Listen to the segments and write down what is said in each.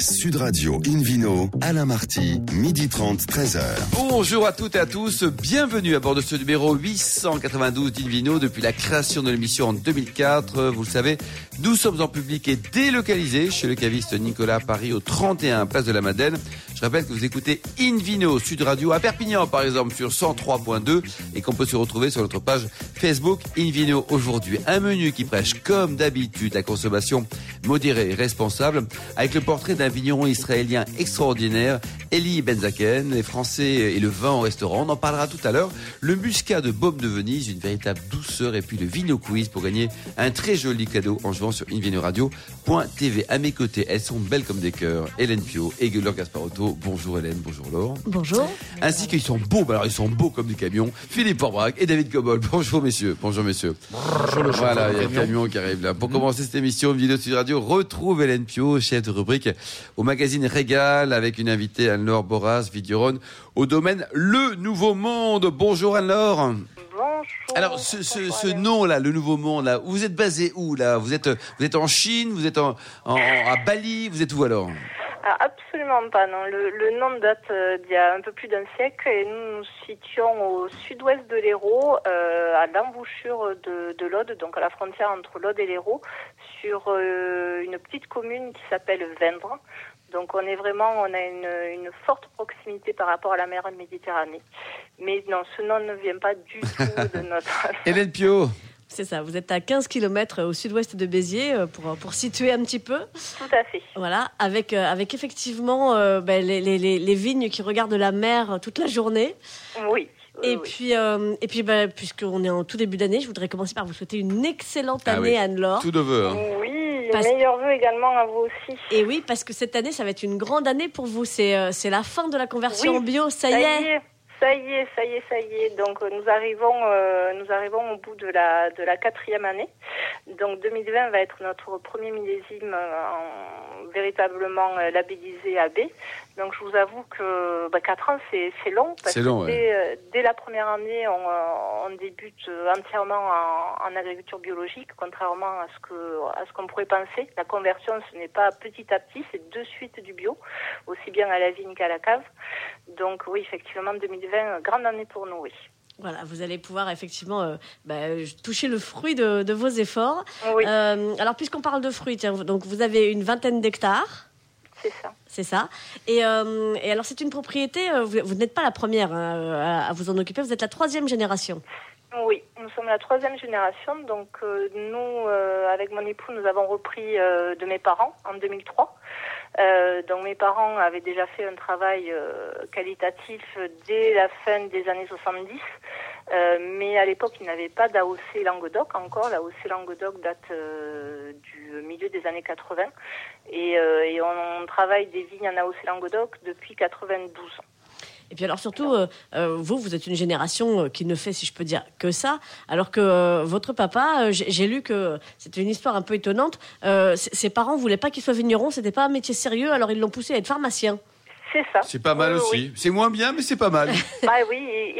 Sud Radio Invino, Alain Marty, midi 30, 13h. Bonjour à toutes et à tous, bienvenue à bord de ce numéro 892 d'Invino depuis la création de l'émission en 2004. Vous le savez, nous sommes en public et délocalisés chez le caviste Nicolas Paris au 31 Place de la Madeleine. Je rappelle que vous écoutez Invino Sud Radio à Perpignan par exemple sur 103.2 et qu'on peut se retrouver sur notre page Facebook Invino aujourd'hui. Un menu qui prêche comme d'habitude la consommation modérée et responsable avec le portrait d'un vigneron israélien extraordinaire, Eli Benzaken, les Français et le vin au restaurant. On en parlera tout à l'heure. Le muscat de Baume de Venise, une véritable douceur et puis le Vino Quiz pour gagner un très joli cadeau en jouant sur invinoradio.tv. À mes côtés, elles sont belles comme des cœurs. Hélène Pio et Laure Gasparotto. Bonjour Hélène, bonjour Laure. Bonjour. Ainsi qu'ils sont beaux, bah alors ils sont beaux comme du camion. Philippe Porbrac et David Cobol. Bonjour messieurs. Bonjour messieurs. voilà, il y a le camion qui arrive là. Pour commencer cette émission, vidéo Sud Radio, retrouve Hélène Pio, chef de rubrique au magazine Régal avec une invitée Anne-Laure Boras, Videron, au domaine Le Nouveau Monde. Bonjour Anne-Laure. Bonjour. Alors ce, ce, ce nom-là, le Nouveau Monde, là, vous êtes basé où là? Vous êtes vous êtes en Chine, vous êtes en, en- à Bali, vous êtes où alors? Ah, absolument pas, non. Le, le nom date euh, d'il y a un peu plus d'un siècle et nous nous situons au sud-ouest de l'Hérault, euh, à l'embouchure de, de l'Aude, donc à la frontière entre l'Aude et l'Hérault, sur euh, une petite commune qui s'appelle Vendre. Donc on est vraiment, on a une, une forte proximité par rapport à la mer Méditerranée. Mais non, ce nom ne vient pas du tout de notre... Hélène Pio. C'est ça, vous êtes à 15 km au sud-ouest de Béziers, euh, pour, pour situer un petit peu. Tout à fait. Voilà, avec, euh, avec effectivement euh, ben, les, les- les- les vignes qui regardent la mer euh, toute la journée. Oui. Et oui. puis, euh, et puis ben, puisqu'on est en tout début d'année, je voudrais commencer par vous souhaiter une excellente Ah année, oui. Anne-Laure. Tout de veut. hein. Oui, Parce- meilleurs vœux également à vous aussi. Et oui, parce que cette année, ça va être une grande année pour vous. C'est euh, c'est la fin de la conversion Oui, en bio, ça, y est. Ça y est, ça y est, ça y est. Donc euh, nous arrivons, euh, nous arrivons au bout de la de la quatrième année. Donc 2020 va être notre premier millésime euh, en- véritablement labellisé AB. Donc je vous avoue que bah, quatre ans c'est c'est long parce C'est que long, ouais. dès, euh, dès la première année on, euh, on débute euh, entièrement en, en agriculture biologique, contrairement à ce que à ce qu'on pourrait penser. La conversion ce n'est pas petit à petit, c'est de suite du bio, aussi bien à la vigne qu'à la cave. Donc oui, effectivement, 2020, euh, grande année pour nous, oui. Voilà, vous allez pouvoir effectivement euh, ben, toucher le fruit de, de vos efforts. Oui, Euh, alors, puisqu'on parle de fruits, tiens, donc vous avez une vingtaine d'hectares. C'est ça. C'est ça. Et, euh, et alors, c'est une propriété, euh, vous, vous n'êtes pas la première hein, à, à vous en occuper, vous êtes la troisième génération. Oui, nous sommes la troisième génération. Donc euh, nous, euh, avec mon époux, nous avons repris euh, de mes parents en 2003. Euh, donc mes parents avaient déjà fait un travail euh, qualitatif dès la fin des années 70. Euh, mais à l'époque, ils n'avaient pas d'AOC Languedoc encore. L'AOC Languedoc date euh, du milieu des années 80. Et, euh, on, travaille des vignes en AOC Languedoc depuis 92. Et puis alors surtout, vous, vous êtes une génération qui ne fait, si je peux dire, que ça, alors que votre papa, j'ai lu que c'était une histoire un peu étonnante. Ses parents voulaient pas qu'il soit vigneron, c'était pas un métier sérieux, alors ils l'ont poussé à être pharmacien. C'est ça. C'est pas mal Oui, aussi. oui. C'est moins bien, mais c'est pas mal. Ah oui,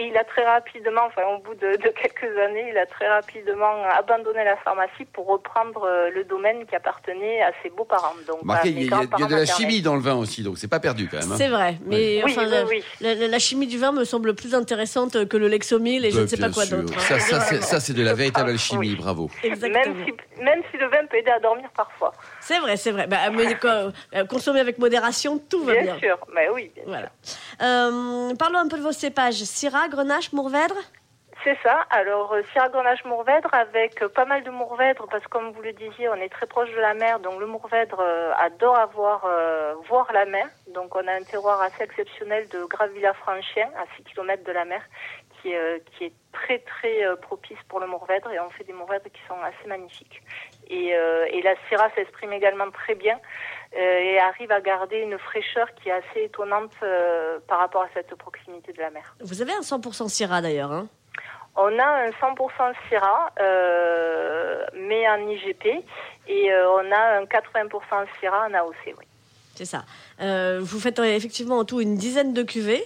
il a très rapidement, enfin au bout de, de quelques années, il a très rapidement abandonné la pharmacie pour reprendre euh, le domaine qui appartenait à ses beaux-parents. Donc, Marqué, à il y, a- y y de la chimie dans le vin aussi, donc c'est pas perdu quand même. hein. C'est vrai, mais Oui, enfin, oui, la, oui. la- la chimie du vin me semble plus intéressante que le Lexomil et je Bah, ne sais pas quoi d'autre. hein. Ça, ça, c'est- ça, c'est de la véritable alchimie, oui. bravo. Exactement. Même si, même si le vin peut aider à dormir parfois. C'est vrai, c'est vrai. Bah, mais quoi, euh, consommer avec modération, tout va Bien, bien. sûr, mais oui. bien Voilà. Euh, parlons un peu de vos cépages. Syrah, Grenache, Mourvèdre? C'est ça. Alors, euh, Syrah Grenache Mourvèdre avec euh, pas mal de Mourvèdre parce que comme vous le disiez, on est très proche de la mer. Donc, le Mourvèdre adore avoir, euh, voir la mer. Donc, on a un terroir assez exceptionnel de Gravilla-Franchien à 6 km de la mer qui, est, euh, qui est très, très euh, propice pour le Mourvèdre et on fait des Mourvèdres qui sont assez magnifiques. Et, et la Syrah s'exprime également très bien et arrive à garder une fraîcheur qui est assez étonnante euh, par rapport à cette proximité de la mer. Vous avez un 100% Syrah d'ailleurs. Hein? On a un 100% Syrah, euh, mais en IGP, et euh, on a un 80% Syrah en AOC, oui. C'est ça. Euh, vous faites euh, effectivement en tout une dizaine de cuvées.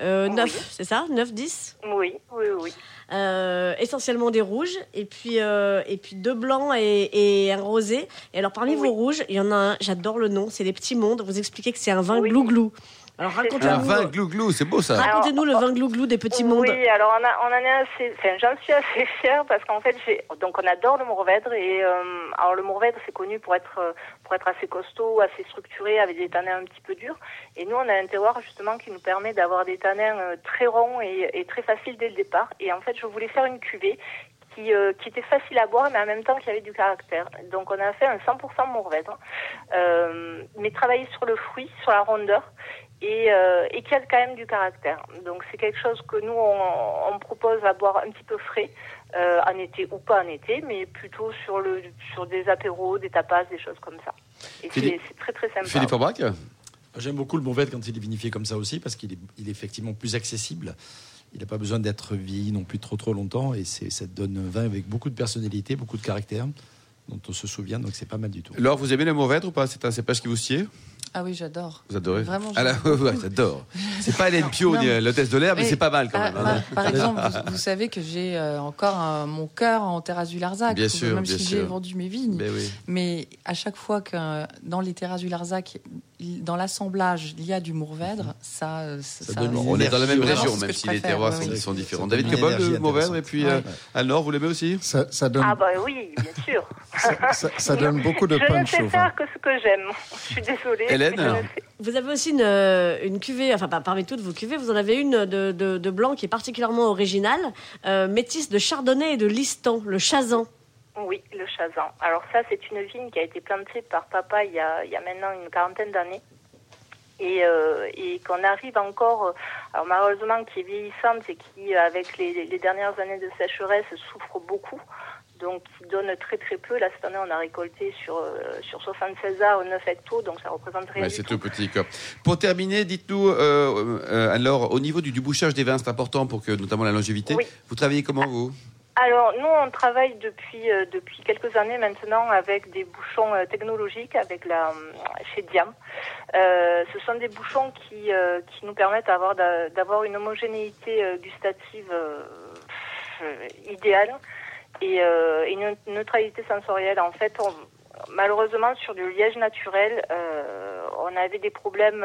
Euh, Oui. 9, c'est ça? 9, 10 Oui, oui, oui. Euh, essentiellement des rouges et puis euh, et puis deux blancs et, et un rosé. Et alors parmi Oui. vos rouges, il y en a un, j'adore le nom, c'est les petits mondes. Vous expliquez que c'est un vin Oui. glouglou. Alors C'est racontez-nous. Un vin glou-glou, c'est beau ça. Racontez-nous le vin glouglou des petits mondes. Oui, alors on, a, on en est assez, enfin, j'en suis assez fière parce qu'en fait, j'ai, donc on adore le Mourvèdre et euh, alors le Mourvèdre c'est connu pour être euh, pour être assez costaud, assez structuré, avec des tanins un petit peu durs. Et nous, on a un terroir justement qui nous permet d'avoir des tanins euh, très ronds et, et très faciles dès le départ. Et en fait, je voulais faire une cuvée qui, euh, qui était facile à boire, mais en même temps qui avait du caractère. Donc on a fait un 100% Mourvèdre, euh, mais travaillé sur le fruit, sur la rondeur et, euh, et qui a quand même du caractère. Donc c'est quelque chose que nous on, on propose à boire un petit peu frais euh, en été ou pas en été, mais plutôt sur le sur des apéros, des tapas, des choses comme ça. Et c'est Philippe- c'est très très sympa. Philippe Aubrac J'aime beaucoup le Mourvèdre quand il est vinifié comme ça aussi, parce qu'il est, il est effectivement plus accessible. Il n'a pas besoin d'être vieilli non plus trop trop longtemps, et c'est, ça te donne un vin avec beaucoup de personnalité, beaucoup de caractère, dont on se souvient, donc c'est pas mal du tout. Laure, vous aimez le Mourvèdre ou pas? C'est un cépage qui vous sied? Ah oui, j'adore. Vous adorez Vraiment, Ah là, ouais, j'adore. C'est pas Hélène Pio ni euh, l'hôtesse de l'air, mais Mais c'est pas mal quand par, même. hein. par- exemple, vous, vous savez que j'ai euh, encore un- mon cœur en terrasse du Larzac, Bien sûr, même bien si sûr. j'ai vendu mes vignes. Mais oui. Mais à chaque fois que dans les terrasses du Larzac, dans l'assemblage, il y a du Mourvèdre, ça, euh, ça, donne Bon, une on est dans la même région, même si les terroirs sont, oui. sont différents. Ça David énergie le Mourvèdre, et puis euh, Anne-Laure, vous l'aimez aussi Ça, ça donne, Ah bah oui, bien sûr. Ça, ça- ça donne beaucoup de je ne punch sais au vin. faire que ce que j'aime. Je suis désolée. Hélène je ne Vous avez aussi une, euh, une cuvée, enfin parmi toutes vos cuvées, vous en avez une de, de, de blanc qui est particulièrement originale, euh, métisse de chardonnay et de listan, le chazan. Oui, le Chazan. Alors ça, c'est une vigne qui a été plantée par papa il y a, il y a maintenant une quarantaine d'années. Et, euh, et qu'on arrive encore, alors malheureusement qui est vieillissante et qui, avec les, les dernières années de sécheresse, souffre beaucoup. Donc qui donne très très peu. Là, cette année, on a récolté sur, euh, sur 76 arts 9 hectos, donc ça représente rien Ouais, c'est tout. petit. Quoi. Pour terminer, dites-nous, euh, euh, alors, au niveau du, du bouchage des vins, c'est important pour que, notamment la longévité. Oui. Vous travaillez comment, vous? Alors, nous, on travaille depuis, euh, depuis quelques années maintenant avec des bouchons euh, technologiques avec la, chez Diam. Euh, ce sont des bouchons qui, qui nous permettent d'avoir, d'a- d'avoir une homogénéité gustative idéale et, euh, une neutralité sensorielle. En fait, on- malheureusement, sur du liège naturel, euh, on avait des problèmes.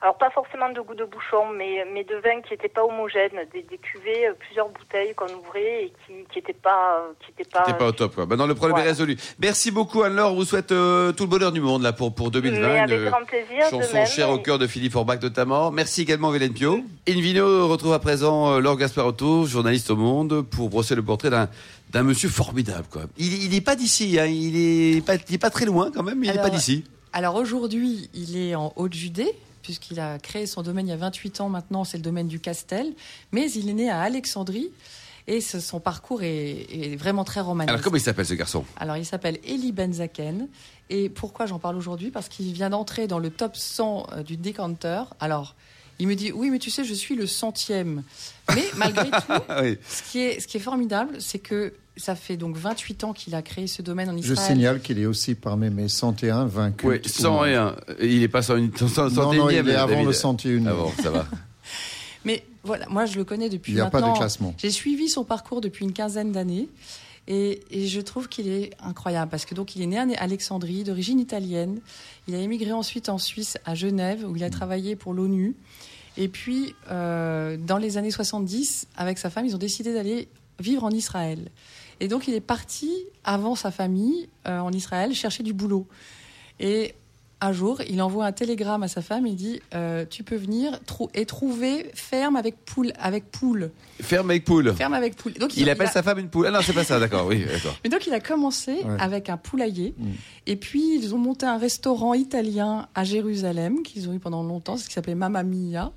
Alors pas forcément de goût de bouchon, mais, mais de vin qui n'étaient pas homogènes, des, des cuvées, euh, plusieurs bouteilles qu'on ouvrait et qui qui n'étaient pas euh, qui étaient pas. Pas au top, quoi. Maintenant, le problème Voilà. est résolu. Merci beaucoup, Anne-Laure. On vous souhaite euh, tout le bonheur du monde, là, pour, pour 2020. mais avec Une, grand plaisir. chanson même. chère au cœur de Philippe Orbach, notamment. Merci également, Hélène Pio. Invino retrouve à présent Laure Gasparotto, journaliste au Monde, pour brosser le portrait d'un d'un monsieur formidable, quoi. Il, il est pas d'ici, hein. Il est pas, il est pas très loin, quand même, mais il est Alors, pas d'ici. Alors aujourd'hui, il est en Haute-Judée, puisqu'il a créé son domaine il y a 28 ans maintenant, c'est le domaine du Castel. Mais il est né à Alexandrie et ce- son parcours est, est vraiment très romanesque. Alors, comment il s'appelle, ce garçon? Alors, il s'appelle Eli Benzaken. Et pourquoi j'en parle aujourd'hui? Parce qu'il vient d'entrer dans le top 100 euh, du décanteur. Alors, il me dit Oui, mais tu sais, je suis le centième. Mais malgré tout, oui. ce qui est, ce qui est formidable, c'est que ça fait donc 28 ans qu'il a créé ce domaine en Je Israël. signale qu'il est aussi parmi mes 101 vaincus. Oui, 101. Il est pas 100, 100, Non, non, il est avant David. le 101. Ah bon, ça va. Mais voilà, moi, je le connais depuis Il n'y a pas maintenant. de classement. J'ai suivi son parcours depuis une quinzaine d'années. Et, et je trouve qu'il est incroyable parce que donc il est né à Alexandrie, d'origine italienne. Il a émigré ensuite en Suisse, à Genève, où il a travaillé pour l'ONU. Et puis, euh, dans les années 70, avec sa femme, ils ont décidé d'aller vivre en Israël. Et donc, il est parti avant sa famille euh, en Israël chercher du boulot. Et un jour, il envoie un télégramme à sa femme. Il dit euh, Tu peux venir trou- et trouver ferme avec poule, avec poule, Ferme avec poule. ferme avec poule. Donc Il appelle a- sa femme une poule. Ah non, c'est pas ça, d'accord, oui, mais donc il a commencé Ouais. avec un poulailler. Mm. Et puis ils ont monté un restaurant italien à Jérusalem qu'ils ont eu pendant longtemps, ce qui s'appelait Mamma Mia.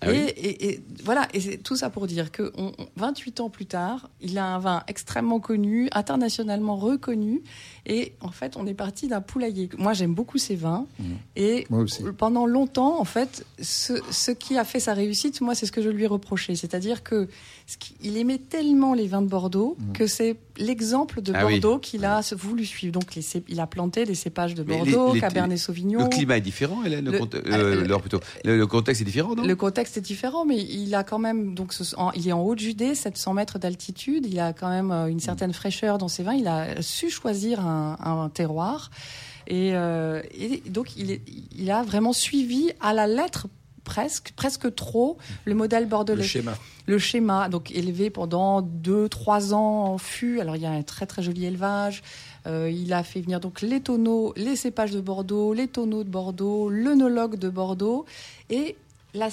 Ah et, oui. et- et voilà, et c'est tout ça pour dire que on- on- 28 ans plus tard, il a un vin extrêmement connu, internationalement reconnu, et en fait, on est parti d'un poulailler. Moi, j'aime beaucoup ces vins, et Moi aussi. pendant longtemps, en fait, ce, ce qui a fait sa réussite, moi, c'est ce que je lui ai reproché, c'est-à-dire que ce qui- il aimait tellement les vins de Bordeaux que c'est l'exemple de Ah oui. Bordeaux qu'il a voulu suivre. Donc, les il a planté des cépages de les- Bordeaux, les- Cabernet Sauvignon. Le climat est différent, Hélène. Le, Le- euh, le- plutôt. Le, le contexte est différent, non? Le contexte est différent, mais il a quand même donc ce- en- il est en Haute-Judée, 700 mètres d'altitude. Il a quand même euh, une certaine fraîcheur dans ses vins. Il a su choisir un, un terroir et, euh, et donc il, est- il a vraiment suivi à la lettre presque, presque trop le modèle Le bordelais schéma. Le schéma, donc élevé pendant 2-3 ans en fût. Alors il y a un très très joli élevage. Euh, il a fait venir donc les tonneaux, les cépages de Bordeaux, les tonneaux de Bordeaux, l'œnologue de Bordeaux. Et là,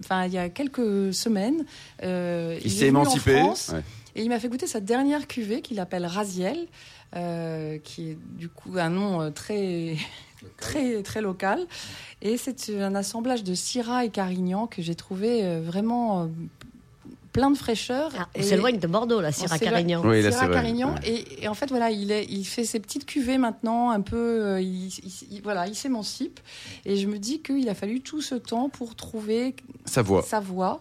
enfin, il y a quelques semaines, euh, Il est s'est venu en émancipé. France Ouais. et il m'a fait goûter sa dernière cuvée qu'il appelle Raziel, euh, qui est du coup un nom très très très local. Et c'est un assemblage de Syrah et Carignan que j'ai trouvé vraiment euh, plein de fraîcheur. Ah, on Et- s'éloigne de Bordeaux, là, Syrah Carignan. Oui, là, Syrah c'est vrai. Carignan. Ouais. Et, et en fait, voilà, il, est, il fait ses petites cuvées maintenant, un peu. euh, il, il- il- voilà, il s'émancipe. Et je me dis qu'il a fallu tout ce temps pour trouver Sa voix. sa voix.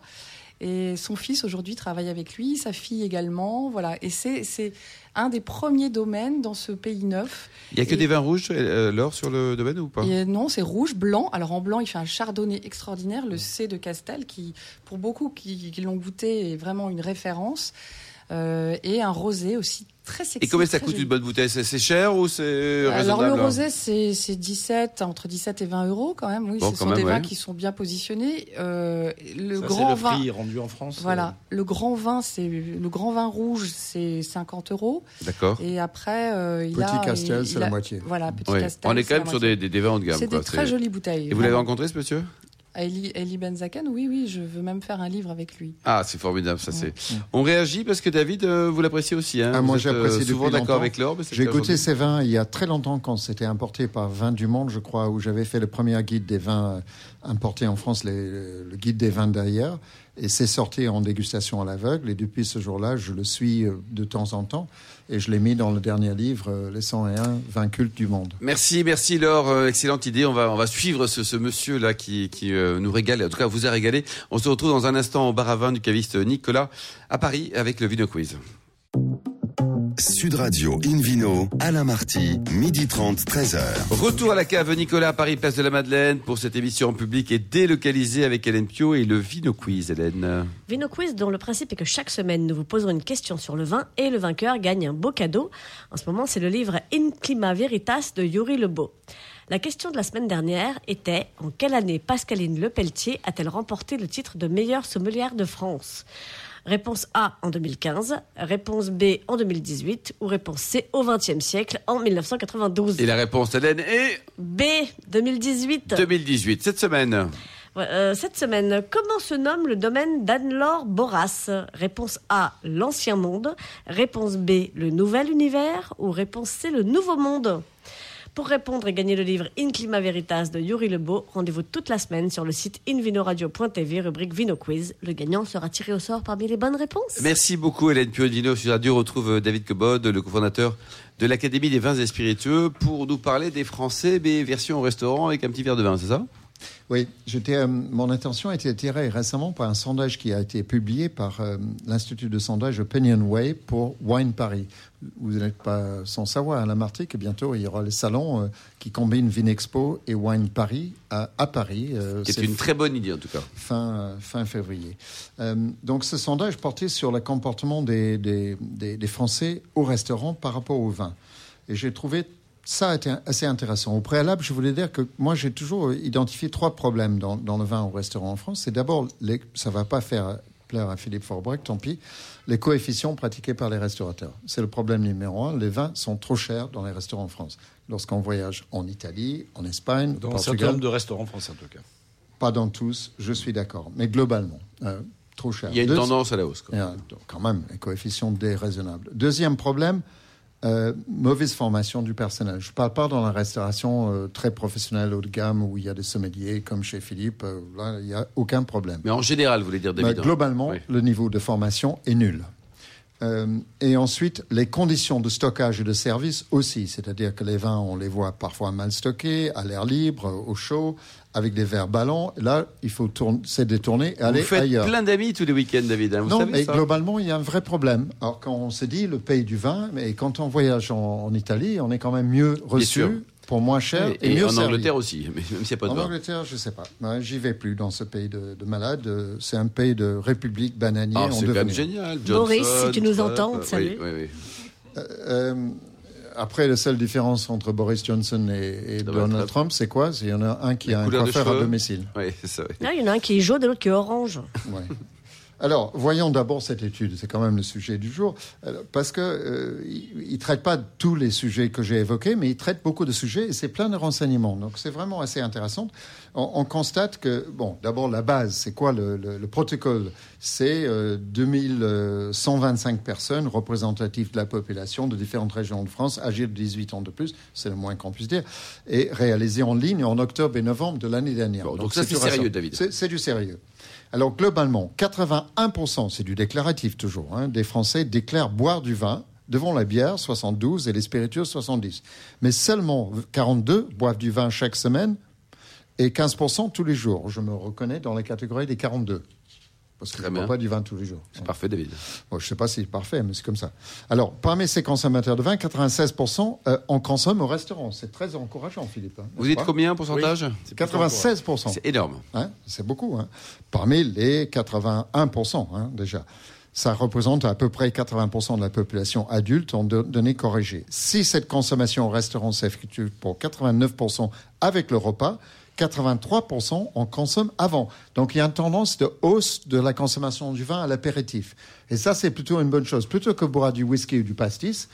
Et son fils aujourd'hui travaille avec lui, sa fille également. Voilà. Et c'est c'est un des premiers domaines dans ce pays neuf. Il y a que Et- des vins rouges, euh, Laure, sur le domaine ou pas? Et non, c'est rouge, blanc. Alors en blanc, il fait un chardonnay extraordinaire, le C de Castel, qui, pour beaucoup qui, qui l'ont goûté, est vraiment une référence. Euh, et un rosé aussi très sexy. Et combien ça coûte joli. une bonne bouteille C'est c'est cher ou c'est Alors raisonnable le rosé, c'est c'est 17, entre 17 et 20 euros quand même. Oui, Bon, ce sont même, des vins ouais. qui sont bien positionnés. Euh, le Ça, grand c'est vin, le prix rendu en France. voilà, le grand vin, c'est le grand vin rouge, c'est 50 euros. D'accord. Et après, euh, il Petit a Castel, c'est la moitié. Voilà, petit Ouais. Castel. On est quand même sur des, des, des vins haut de gamme. C'est quoi. des très C'est- jolies bouteilles. Et vous l'avez rencontré, ce monsieur? Eli, Eli Benzaken, oui, oui, je veux même faire un livre avec lui. Ah, c'est formidable, ça c'est. On réagit parce que David, euh, vous l'appréciez aussi. Hein Ah, moi, j'apprécie depuis souvent d'accord avec c'est J'ai goûté ces vins il y a très longtemps quand c'était importé par Vins du Monde, je crois, où j'avais fait le premier guide des vins euh, importés en France, les- le guide des vins d'ailleurs. Et c'est sorti en dégustation à l'aveugle. Et depuis ce jour-là, je le suis euh, de temps en temps. Et je l'ai mis dans le dernier livre, euh, Les 101 vins cultes du monde. Merci, merci Laure. Euh, excellente idée. On va, on va suivre ce, ce monsieur là qui, qui nous régale. En tout cas, vous a régalé. On se retrouve dans un instant au bar à vin du caviste Nicolas à Paris avec le Vino Quiz. Sud Radio Invino, Alain Marty, midi 30, 13h. Retour à la cave Nicolas à Paris, place de la Madeleine pour cette émission en public et délocalisée avec Hélène Pio et le Vino Quiz, Hélène. Vino Quiz, dont le principe est que chaque semaine, nous vous poserons une question sur le vin et le vainqueur gagne un beau cadeau. En ce moment, c'est le livre In Clima Veritas de Yuri Lebeau. La question de la semaine dernière était en quelle année Pascaline Lepelletier a-t-elle remporté le titre de meilleure sommelière de France? Réponse A en 2015, réponse B en 2018 ou réponse C au XXe siècle en 1992. Et la réponse, Hélène, est B 2018. 2018. Cette semaine. Euh, cette semaine, comment se nomme le domaine d'Anne-Laure Boras? Réponse A, l'ancien monde. Réponse B, le nouvel univers. Ou réponse C, le nouveau monde? Pour répondre et gagner le livre In Clima Veritas de Yuri Lebeau, rendez-vous toute la semaine sur le site invinoradio.tv, rubrique Vino Quiz. Le gagnant sera tiré au sort parmi les bonnes réponses. Merci beaucoup Hélène Pio Dino sur Radio. Retrouve euh, David Cobod, le cofondateur de l'Académie des vins et spiritueux, pour nous parler des Français, mais version au restaurant avec un petit verre de vin, c'est ça? Oui, euh, mon attention a été attirée récemment par un sondage qui a été publié par euh, l'Institut de sondage Opinionway pour Wine Paris. Vous n'êtes pas sans savoir, Alain Marty, que bientôt il y aura le salon euh, qui combine Vinexpo et Wine Paris à, à Paris. euh, c'est une très bonne idée en tout cas. fin, fin février. Donc ce sondage portait sur le comportement des, des, des- des Français au restaurant par rapport au vin. Et j'ai trouvé ça était assez intéressant. Au préalable, je voulais dire que moi, j'ai toujours identifié trois problèmes dans, dans le vin au restaurant en France. C'est d'abord, les- ça va pas faire plaire à Philippe Forbrec, tant pis, les coefficients pratiqués par les restaurateurs. C'est le problème numéro un. Les vins sont trop chers dans les restaurants en France. Lorsqu'on voyage en Italie, en Espagne, Dans au un certain Portugal, nombre de restaurants français, en tout cas. pas dans tous, je suis d'accord. Mais globalement, euh, trop cher. Il y a une Deux- tendance à la hausse. euh, donc, quand même, les coefficients déraisonnables. Deuxième problème, euh, mauvaise formation du personnel. Je ne parle pas dans la restauration euh, très professionnelle haut de gamme où il y a des sommeliers comme chez Philippe. euh, là, il n'y a aucun problème. Mais en général, vous voulez dire Mais David hein globalement, Oui. le niveau de formation est nul. Euh, et ensuite, les conditions de stockage et de service aussi. C'est-à-dire que les vins, on les voit parfois mal stockés, à l'air libre, au chaud, avec des verres ballons. Là, il faut c'est détourner et aller Vous faites ailleurs. plein d'amis tous les week-ends, David. hein, vous non, savez mais ça globalement, il y a un vrai problème. Alors, quand on se dit le pays du vin, mais quand on voyage en, en Italie, on est quand même mieux reçu pour moins cher Et, et, et mieux en servi. Angleterre aussi, mais même s'il n'y a pas de En vin. Angleterre, je sais pas. Ouais, J'y vais plus dans ce pays de, de malades. Euh, C'est un pays de république bananier Ah, c'est quand même génial. Boris, Johnson, si tu nous entends, oui, salut. Oui, oui. Euh, après, la seule différence entre Boris Johnson et, et Donald Trump. C'est quoi? C'est qu'il y en a un qui La a un coiffeur à domicile. Oui, c'est ça. oui. Là, il y en a un qui est jaune et l'autre qui est orange. Ouais. Alors, voyons d'abord cette étude. C'est quand même le sujet du jour, Alors, parce que euh, il, il traite pas tous les sujets que j'ai évoqués, mais il traite beaucoup de sujets et c'est plein de renseignements. Donc, c'est vraiment assez intéressant. On, on constate que, bon, d'abord la base, c'est quoi le, le- le protocole? C'est euh, 2125 personnes représentatives de la population de différentes régions de France, âgées de 18 ans de plus, c'est le moins qu'on puisse dire, et réalisé en ligne en octobre et novembre de l'année dernière. Bon, donc ça, c'est sérieux, David. C'est- c'est du sérieux. Alors globalement, 81%, c'est du déclaratif toujours, hein, des Français déclarent boire du vin devant la bière, 72, et les spiritueux, 70. Mais seulement 42 boivent du vin chaque semaine et 15% tous les jours. Je me reconnais dans la catégorie des 42. Parce que Très je ne pas du vin tous les jours. C'est parfait, David. Bon, je ne sais pas si c'est parfait, mais c'est comme ça. Alors, parmi ces consommateurs de vin, 96% euh, en consomment au restaurant. C'est très encourageant, Philippe. hein, Vous dites combien en pourcentage 96%. C'est énorme. Hein, c'est beaucoup. Hein. Parmi les 81% hein, déjà. Ça représente à peu près 80% de la population adulte en do- données corrigées. Si cette consommation au restaurant s'effectue pour 89% avec le repas, 83% en consomment avant. Donc il y a une tendance de hausse de la consommation du vin à l'apéritif. Et ça, c'est plutôt une bonne chose. Plutôt que boire du whisky ou du pastis,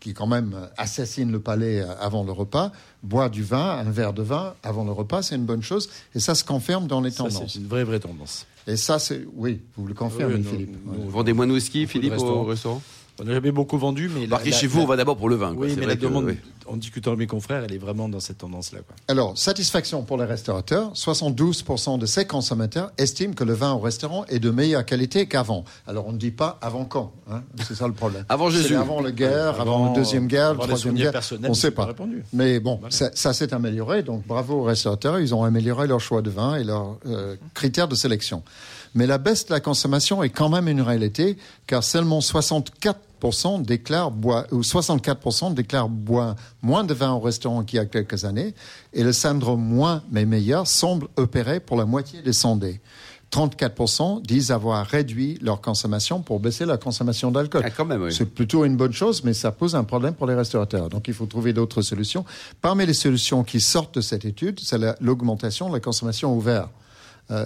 qui quand même euh, assassine le palais euh, avant le repas, boire du vin, un verre de vin avant le repas, c'est une bonne chose. Et ça se confirme dans les Ça, tendances. c'est une vraie, vraie tendance. Et ça, c'est... Oui, vous le confirmez, Oui, nous- Philippe. vendez moins de whisky, Philippe, au restaurant On n'a jamais beaucoup vendu, mais. la- Marquez la- chez vous, la- on va d'abord pour le vin. Oui, mais vrai la que, demande, oui. en discutant avec mes confrères, elle est vraiment dans cette tendance-là. Alors, satisfaction pour les restaurateurs. 72% de ces consommateurs estiment que le vin au restaurant est de meilleure qualité qu'avant. Alors, on ne dit pas avant quand. hein. C'est ça le problème. Avant C'est Jésus. Avant la guerre, avant, Avant- la Deuxième Guerre, la Troisième Guerre. On ne sait pas répandu. Mais bon, Voilà. ça, ça s'est amélioré. Donc, bravo aux restaurateurs. Ils ont amélioré leur choix de vin et leurs euh, critères de sélection. Mais la baisse de la consommation est quand même une réalité, car seulement 64% déclarent boire, ou 64% déclarent boire moins de vin au restaurant qu'il y a quelques années, et le syndrome moins mais meilleur semble opérer pour la moitié des sondés. 34% disent avoir réduit leur consommation pour baisser la consommation d'alcool. Ah, oui. C'est plutôt une bonne chose, mais ça pose un problème pour les restaurateurs. Donc il faut trouver d'autres solutions. Parmi les solutions qui sortent de cette étude, c'est la- l'augmentation de la consommation. Euh,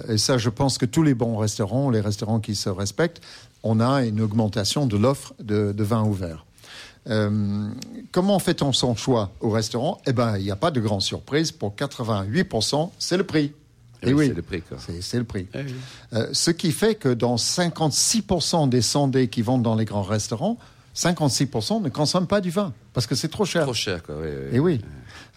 et ça, je pense que tous les bons restaurants, les restaurants qui se respectent, on a une augmentation de l'offre de, de vin au verre. Euh, comment fait-on son choix au restaurant? Eh ben, il n'y a pas de grande surprise. Pour 88%, c'est le prix. Eh Et oui, oui, c'est le prix, quoi. C'est- c'est le prix. Eh oui. Euh, ce qui fait que dans 56% des sondés qui vont dans les grands restaurants, 56% ne consomment pas du vin parce que c'est trop cher. Trop cher, quoi. oui, oui. Et oui.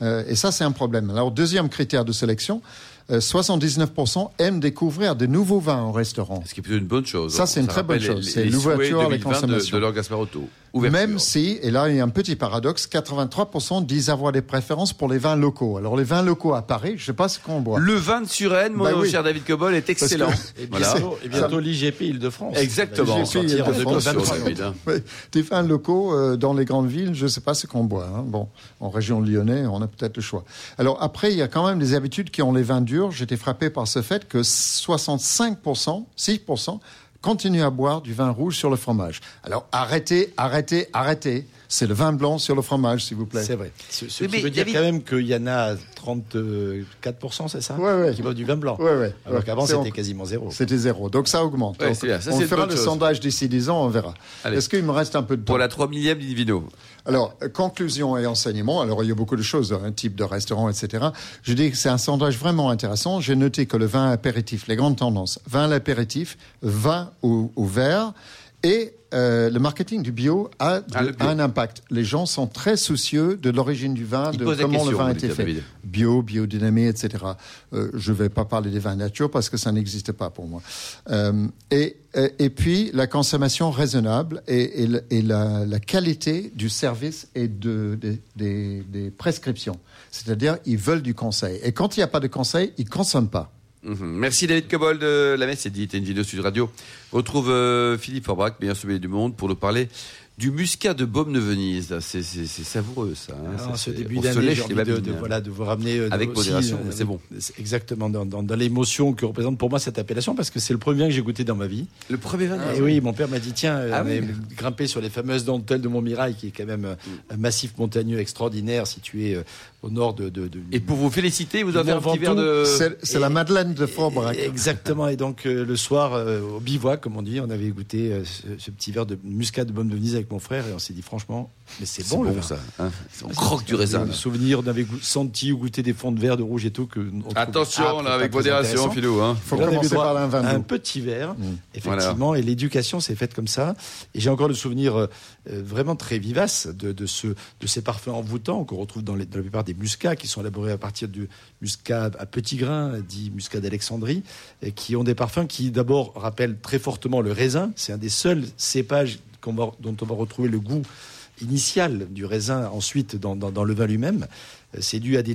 Euh, et ça, c'est un problème. Alors, deuxième critère de sélection, euh, 79% aiment découvrir de nouveaux vins au restaurant. Ce qui est plutôt une bonne chose. Ça, c'est une très bonne chose. C'est l'ouverture, les 2020 de, consommations. de Laure Gasparotto. Ouverture. Même si, et là il y a un petit paradoxe, 83% disent avoir des préférences pour les vins locaux. Alors les vins locaux à Paris, je ne sais pas ce qu'on boit. Le vin de Suresnes, mon Bah oui. cher David Cobol, est excellent. Et Voilà. bientôt, et bientôt l'IGP Île-de-France. Exactement. Il va L'IGP sortir en Île-de-France, 2023. David, hein. Des vins locaux euh, dans les grandes villes, je ne sais pas ce qu'on boit. hein. Bon, en région lyonnaise, on a peut-être le choix. Alors après, il y a quand même des habitudes qui ont les vins durs. J'étais frappé par ce fait que 65%, 6% continuent à boire du vin rouge sur le fromage. Alors arrêtez, arrêtez, arrêtez. C'est le vin blanc sur le fromage, s'il vous plaît. C'est vrai. Ce, ce Oui, qui veut dire David- quand même qu'il y en a 34%, c'est ça Ouais, ouais. Qui boivent du vin blanc. Ouais. Alors Ouais. qu'avant, C'est c'était en- quasiment zéro. C'était zéro. Donc ça augmente. Ouais, Donc. Ça, on fera le chose. sondage d'ici 10 ans, on verra. Est-ce qu'il me reste un peu de temps? Pour la 3 millième d'Invino. Alors, conclusion et enseignement. Alors, il y a beaucoup de choses, un type de restaurant, etc. Je dis que c'est un sondage vraiment intéressant. J'ai noté que le vin apéritif, les grandes tendances, vin l'apéritif, vin au, au verre Et euh, le marketing du bio a, de- Ah, le bio. a un impact. Les gens sont très soucieux de l'origine du vin, Ils de comment le vin a été fait. David. Bio, biodynamie, etc. Euh, je ne vais pas parler des vins nature parce que ça n'existe pas pour moi. Euh, et, et, puis la consommation raisonnable et, et, et la, la qualité du service et de, des- des, des prescriptions. C'est-à-dire, ils veulent du conseil. Et quand il n'y a pas de conseil, ils ne consomment pas. Mhm. Merci David Cobol de la Messe et dit une vidéo Sud Radio. On retrouve euh, Philippe Forbrac, meilleur sommelier du monde, pour nous parler du muscat de Baume de Venise. C'est c'est- savoureux ça. hein. Alors, Ça, Ah, ce début d'année, j'ai envie de, de- voilà, de vous ramener euh, Avec modération, euh, c'est bon. Exactement, dans, dans- dans l'émotion que représente pour moi cette appellation, parce que c'est le premier vin que j'ai goûté dans ma vie. Le premier vin. Et oui, mon père m'a dit tiens, euh, Ah on oui. est grimpé sur les fameuses dentelles de Montmirail, qui est quand même euh, un massif montagneux extraordinaire situé euh, au nord de. de, de- Et pour vous féliciter, vous avez un petit verre de. C'est la Madeleine de Forbrac. Exactement. Et donc euh, le soir, euh, au bivouac, comme on dit, on avait goûté euh, ce, ce petit verre de muscat de Baume de Venise avec mon frère, et on s'est dit franchement, mais c'est bon, le ça. hein. On croque du raisin. Le souvenir, goût- senti ou goûté des fonds de verre, de rouge et tout. Que Attention là, avec modération. Philou. Hein. faut là, commencer par un vin un petit verre, Mm. effectivement, et l'éducation s'est faite comme ça. Et j'ai encore le souvenir euh, euh, vraiment très vivace de, de, ce, de ces parfums envoûtants qu'on retrouve dans, les- dans la plupart des muscats, qui sont élaborés à partir du muscat à petits grains, dit muscat d'Alexandrie, et qui ont des parfums qui d'abord rappellent très fortement le raisin. C'est un des seuls cépages va- dont on va retrouver le goût initial du raisin ensuite dans, dans- le vin lui-même. Euh, C'est dû à des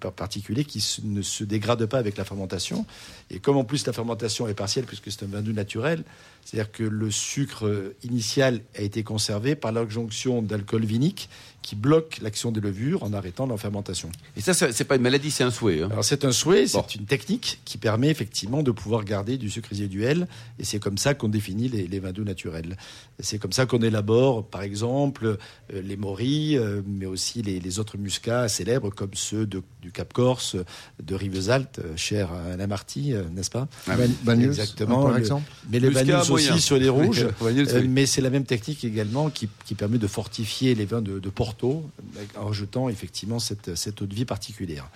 par- particuliers qui ne se dégradent pas avec la fermentation. Et comme en plus la fermentation est partielle, puisque c'est un vin doux naturel, c'est-à-dire que le sucre initial a été conservé par l'adjonction d'alcool vinique qui bloque l'action des levures en arrêtant leur fermentation. Et ça, c'est pas une maladie, c'est un souhait. hein. Alors c'est un souhait, c'est Bon. une technique qui permet effectivement de pouvoir garder du sucre résiduel, et c'est comme ça qu'on définit les, les vins doux naturels. C'est comme ça qu'on élabore, par exemple, euh, les morilles, euh, mais aussi les, les autres muscats célèbres comme ceux de- du Cap Corse, de Rivesaltes, euh, cher à Alain Marty, euh, n'est-ce pas? Ah Exactement, par le- exemple? Mais les Muscat moyen. aussi sur les rouges. Euh, mais c'est la même technique également qui, qui permet de fortifier les vins de, de Porto en rajoutant effectivement cette, cette eau de vie particulière.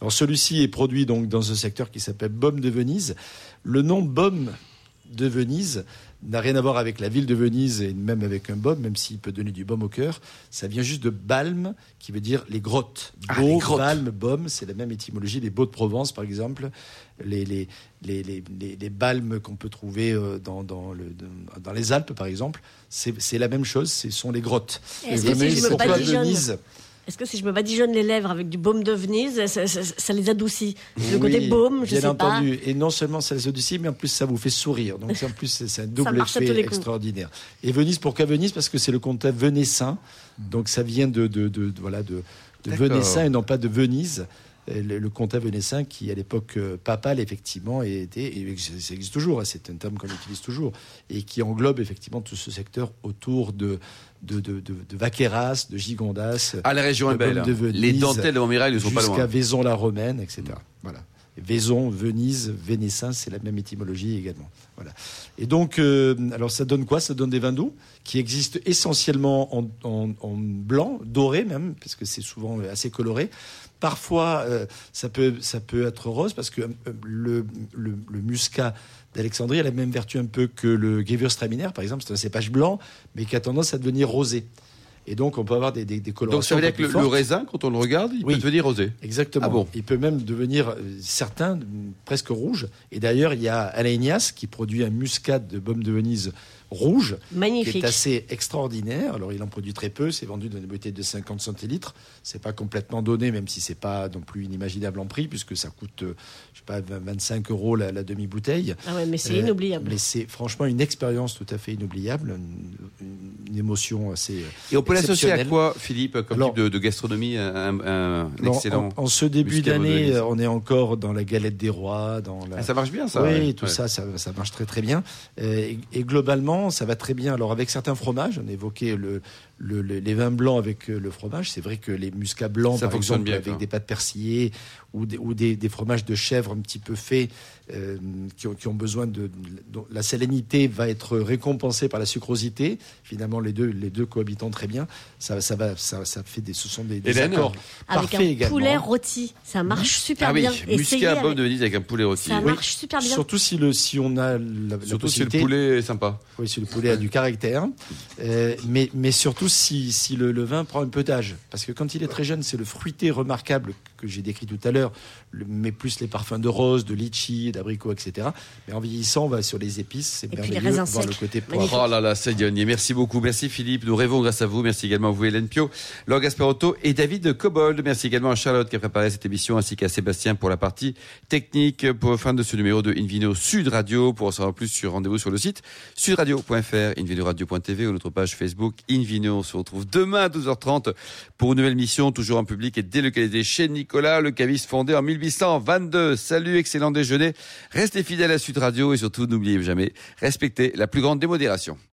Alors celui-ci est produit donc dans un secteur qui s'appelle Baume de Venise. Le nom Baume de Venise n'a rien à voir avec la ville de Venise et même avec un baume, même s'il peut donner du baume au cœur. Ça vient juste de balme, qui veut dire les grottes. Ah, Beau, grottes. balme, baume, c'est la même étymologie. Les baux de Provence, par exemple, les, les, les, les, les- les balmes qu'on peut trouver euh, dans, dans, le, dans- les Alpes, par exemple, c'est c'est la même chose, ce sont les grottes. Est-ce Et que si je me Venise? Est-ce que si je me badigeonne les lèvres avec du baume de Venise, ça, ça- ça les adoucit Le côté Oui, baume, je bien sais entendu. Et non seulement ça les adoucit, mais en plus ça vous fait sourire. Donc c'est- en plus c'est un double effet extraordinaire. Et Venise, pourquoi Venise? Parce que c'est le comtat venessin. Donc ça vient de, de, de- de- voilà de. Venessin et non pas de Venise. Le, le comtat venessin qui à l'époque euh, papale effectivement était et ça existe toujours hein, c'est un terme qu'on utilise toujours et qui englobe effectivement tout ce secteur autour de de, de, de, de Vaqueras, de Gigondas, Ah, la région est belle. De Venise, Les dentelles de Montmirail ne sont pas jusqu'à loin. Vaison-la-Romaine, etc. Voilà. Vaison, Venise, Vénessin, c'est la même étymologie également. Voilà. Et donc, euh, alors ça donne quoi? Ça donne des vins doux qui existent essentiellement en, blanc, doré même, parce que c'est souvent assez coloré. Parfois, euh, ça, peut, ça peut être rose, parce que euh, le, le, le muscat d'Alexandrie a la même vertu un peu que le Gewürztraminer, par exemple. C'est un cépage blanc, mais qui a tendance à devenir rosé. Et donc, on peut avoir des, des, des colorations. Donc ça veut dire que le, raisin, quand on le regarde, il Oui. peut devenir rosé. Exactement. Ah bon Il peut même devenir, euh, certains, presque rouge. Et d'ailleurs, il y a Alain Ignace qui produit un muscat de baume de Venise rouge, qui Magnifique. est assez extraordinaire. Alors, il en produit très peu. C'est vendu dans des bouteilles de 50 centilitres. C'est pas complètement donné, même si c'est pas non plus inimaginable en prix, puisque ça coûte, euh, je sais pas, 20, 25 euros la, la demi-bouteille. Ah ouais, mais c'est Euh, inoubliable. Mais c'est franchement une expérience tout à fait inoubliable, émotion assez. Et on peut l'associer à quoi, Philippe, comme Alors- type de, de gastronomie un, excellent. en, en ce début d'année, euh, on est encore dans la galette des rois, dans la. Ah, ça marche bien, ça. oui, ouais. tout Ouais. ça, ça, ça marche très très bien. Euh, Et, et globalement, ça va très bien. Alors avec certains fromages, on évoquait le, le- le- les vins blancs avec euh, le fromage. C'est vrai que les muscats blancs, Ça par fonctionne exemple, bien, avec des pâtes persillées ou des, ou des, des fromages de chèvre un petit peu faits, euh, qui, ont, qui ont besoin de, dont la salinité va être récompensée par la sucrosité. Finalement, les deux, les deux cohabitant très bien. Ça, ça va, ça, ça fait des, ce sont des, des Hélène accords Avec parfaits un également. poulet rôti, ça marche super Ah oui, bien. Muscat avec- pomme de Venise avec un poulet rôti. Ça Oui. marche super bien. Surtout si, le, si on a la, la Surtout si le poulet est sympa. Oui, si le poulet a du caractère, Euh, mais, mais surtout si, si le, le vin prend un peu d'âge. Parce que quand il est très jeune, c'est le fruité remarquable que j'ai décrit tout à l'heure, le- mais plus les parfums de rose, de litchi, d'abricot, etc. Mais en vieillissant, on va sur les épices, c'est merveilleux, voir le côté poivre. Oh là là, c'est Dionier. Merci beaucoup. Merci Philippe. Nous rêvons grâce à vous. Merci également à vous, Hélène Pio, Laure Gasperotto et David Cobold. Merci également à Charlotte qui a préparé cette émission ainsi qu'à Sébastien pour la partie technique. Pour fin de ce numéro de Invino Sud Radio. Pour en savoir plus sur rendez-vous sur le site sudradio.fr, invinoradio.tv ou notre page Facebook Invino. On se retrouve demain à 12h30 pour une nouvelle mission, toujours en public et délocalisée chez Nicolas, le caviste fondé en 1822. Salut, excellent déjeuner. Restez fidèles à Sud Radio et surtout n'oubliez jamais, respectez la plus grande démodération.